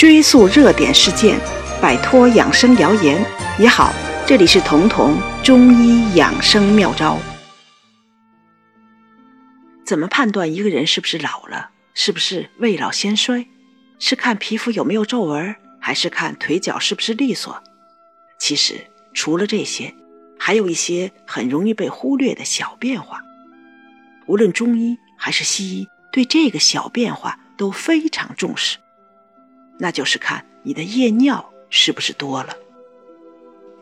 追溯热点事件，摆脱养生谣言也好。这里是彤彤中医养生妙招。怎么判断一个人是不是老了？是不是未老先衰？是看皮肤有没有皱纹，还是看腿脚是不是利索？其实除了这些，还有一些很容易被忽略的小变化。无论中医还是西医，对这个小变化都非常重视。那就是看你的夜尿是不是多了。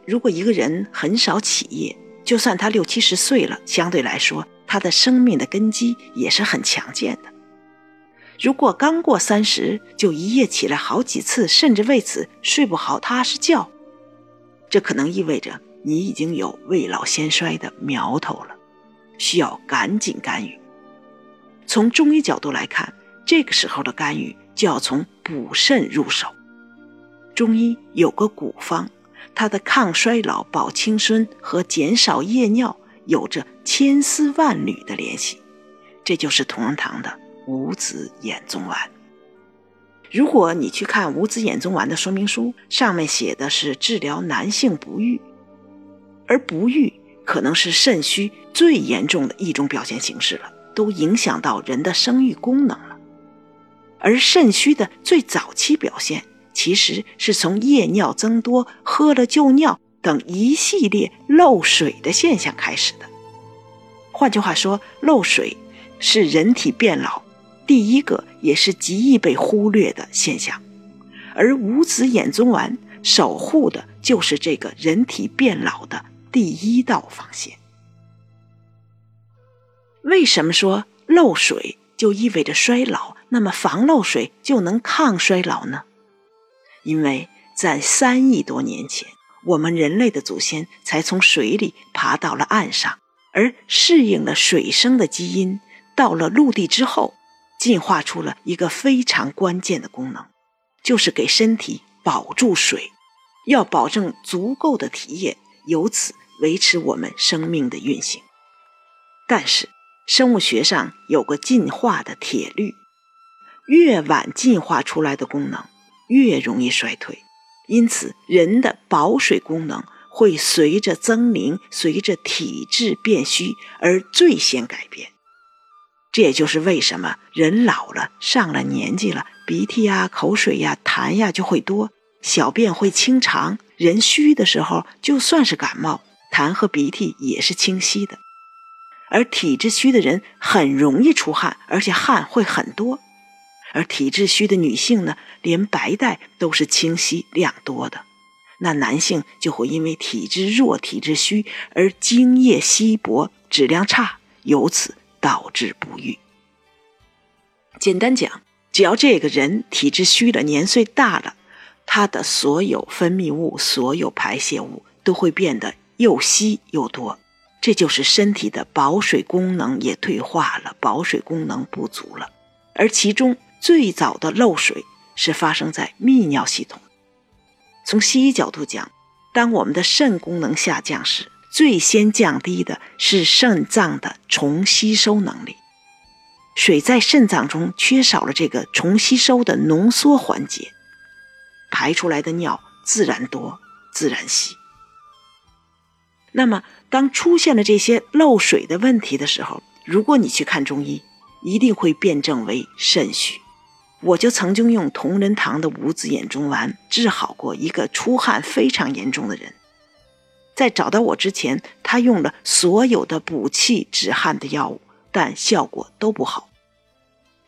如果一个人很少起夜，就算他六七十岁了，相对来说他的生命的根基也是很强健的。如果刚过三十就一夜起来好几次，甚至为此睡不好踏实觉，这可能意味着你已经有未老先衰的苗头了，需要赶紧干预。从中医角度来看，这个时候的干预。就要从补肾入手。中医有个古方，它的抗衰老、保青春和减少夜尿有着千丝万缕的联系，这就是同仁堂的五子衍宗丸。如果你去看五子衍宗丸的说明书，上面写的是治疗男性不育，而不育可能是肾虚最严重的一种表现形式了，都影响到人的生育功能。而肾虚的最早期表现，其实是从夜尿增多、喝了就尿等一系列漏水的现象开始的。换句话说，漏水是人体变老第一个也是极易被忽略的现象，而五子衍宗丸守护的就是这个人体变老的第一道防线。为什么说漏水就意味着衰老？那么防漏水就能抗衰老呢？因为在三亿多年前，我们人类的祖先才从水里爬到了岸上，而适应了水生的基因，到了陆地之后，进化出了一个非常关键的功能，就是给身体保住水，要保证足够的体液，由此维持我们生命的运行。但是生物学上有个进化的铁律。越晚进化出来的功能，越容易衰退，因此人的保水功能会随着增龄、随着体质变虚而最先改变。这也就是为什么人老了、上了年纪了，鼻涕呀、口水呀、痰呀就会多，小便会清长。人虚的时候，就算是感冒，痰和鼻涕也是清晰的。而体质虚的人很容易出汗，而且汗会很多。而体质虚的女性呢，连白带都是清晰量多的，那男性就会因为体质弱、体质虚而精液稀薄、质量差，由此导致不育。简单讲，只要这个人体质虚了、年岁大了，他的所有分泌物、所有排泄物都会变得又稀又多，这就是身体的保水功能也退化了，保水功能不足了，而其中。最早的漏水是发生在泌尿系统。从西医角度讲，当我们的肾功能下降时，最先降低的是肾脏的重吸收能力。水在肾脏中缺少了这个重吸收的浓缩环节，排出来的尿自然多、自然稀。那么，当出现了这些漏水的问题的时候，如果你去看中医，一定会辩证为肾虚。我就曾经用同仁堂的五子衍宗丸治好过一个出汗非常严重的人。在找到我之前，他用了所有的补气止汗的药物，但效果都不好。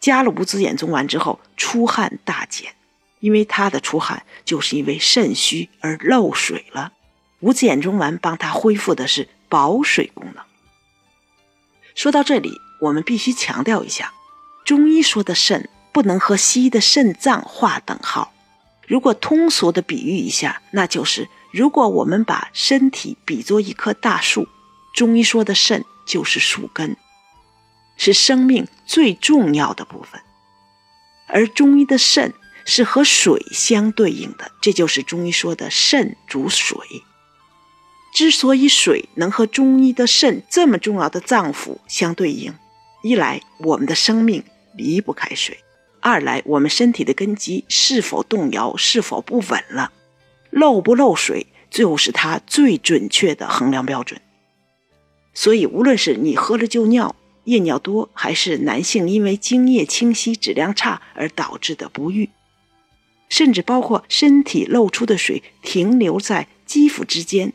加了五子衍宗丸之后，出汗大减，因为他的出汗就是因为肾虚而漏水了。五子衍宗丸帮他恢复的是保水功能。说到这里，我们必须强调一下，中医说的肾。不能和西医的肾脏划等号。如果通俗的比喻一下，那就是如果我们把身体比作一棵大树，中医说的肾就是树根，是生命最重要的部分。而中医的肾是和水相对应的，这就是中医说的肾主水。之所以水能和中医的肾这么重要的脏腑相对应，一来我们的生命离不开水。二来我们身体的根基是否动摇、是否不稳了，漏不漏水就是它最准确的衡量标准。所以，无论是你喝了就尿、夜尿多，还是男性因为精液清晰、质量差而导致的不育，甚至包括身体漏出的水停留在肌肤之间，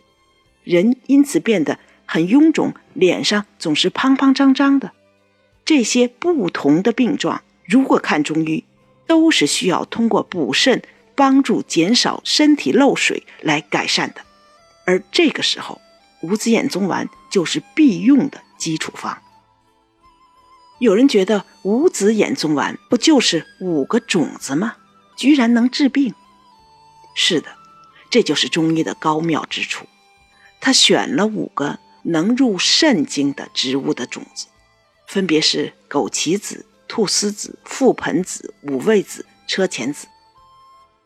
人因此变得很臃肿，脸上总是胖胖张张的，这些不同的病状，如果看中医，都是需要通过补肾帮助减少身体漏水来改善的，而这个时候。五子衍宗丸就是必用的基础方。有人觉得五子衍宗丸不就是五个种子吗？居然能治病？是的，这就是中医的高妙之处。他选了五个能入肾经的植物的种子，分别是枸杞子、菟丝子、覆盆子、五味子、车前子。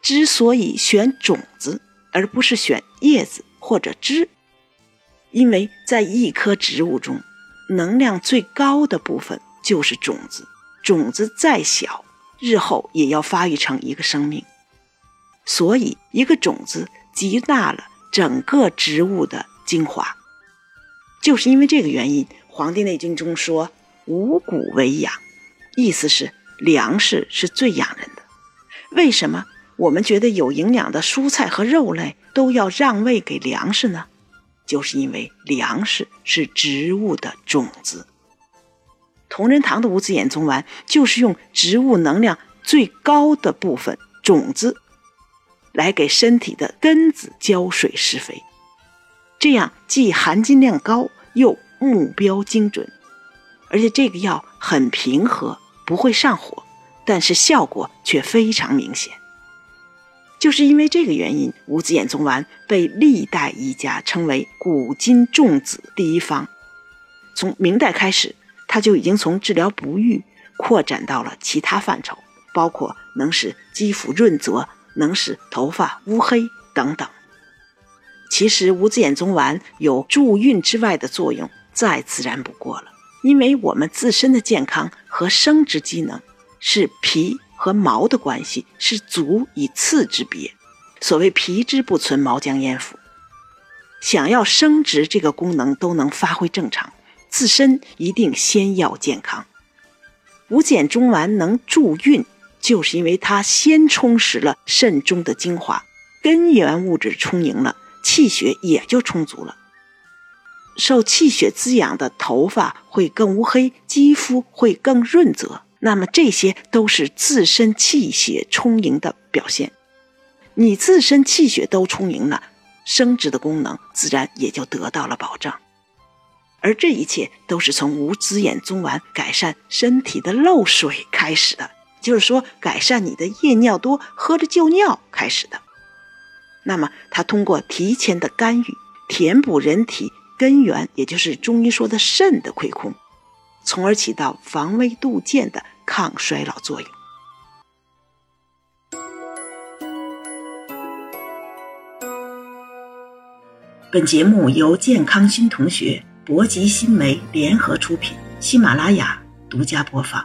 之所以选种子，而不是选叶子或者枝。因为在一棵植物中，能量最高的部分就是种子。种子再小，日后也要发育成一个生命。所以，一个种子集纳了整个植物的精华。就是因为这个原因，《黄帝内经》中说“五谷为养”，意思是粮食是最养人的。为什么我们觉得有营养的蔬菜和肉类都要让位给粮食呢？就是因为粮食是植物的种子，同仁堂的五子衍宗丸就是用植物能量最高的部分种子，来给身体的根子浇水施肥，这样既含金量高，又目标精准，而且这个药很平和，不会上火，但是效果却非常明显。就是因为这个原因，五子衍宗丸被历代医家称为古今重子第一方。从明代开始，它就已经从治疗不育扩展到了其他范畴，包括能使肌肤润泽、能使头发乌黑等等。其实，五子衍宗丸有助孕之外的作用，再自然不过了。因为我们自身的健康和生殖机能是脾。和毛的关系是足以次之别。所谓皮之不存，毛将焉附。想要生殖这个功能都能发挥正常，自身一定先要健康。五减中丸能助孕，就是因为它先充实了肾中的精华，根源物质充盈了，气血也就充足了。受气血滋养的头发会更乌黑，肌肤会更润泽。那么这些都是自身气血充盈的表现，你自身气血都充盈了，生殖的功能自然也就得到了保障。而这一切都是从五子衍宗丸改善身体的漏水开始的，就是说改善你的夜尿多、喝了就尿开始的。那么它通过提前的干预，填补人体根源，也就是中医说的肾的亏空。从而起到防微杜渐的抗衰老作用。本节目由健康新同学、博吉新媒联合出品，喜马拉雅独家播放。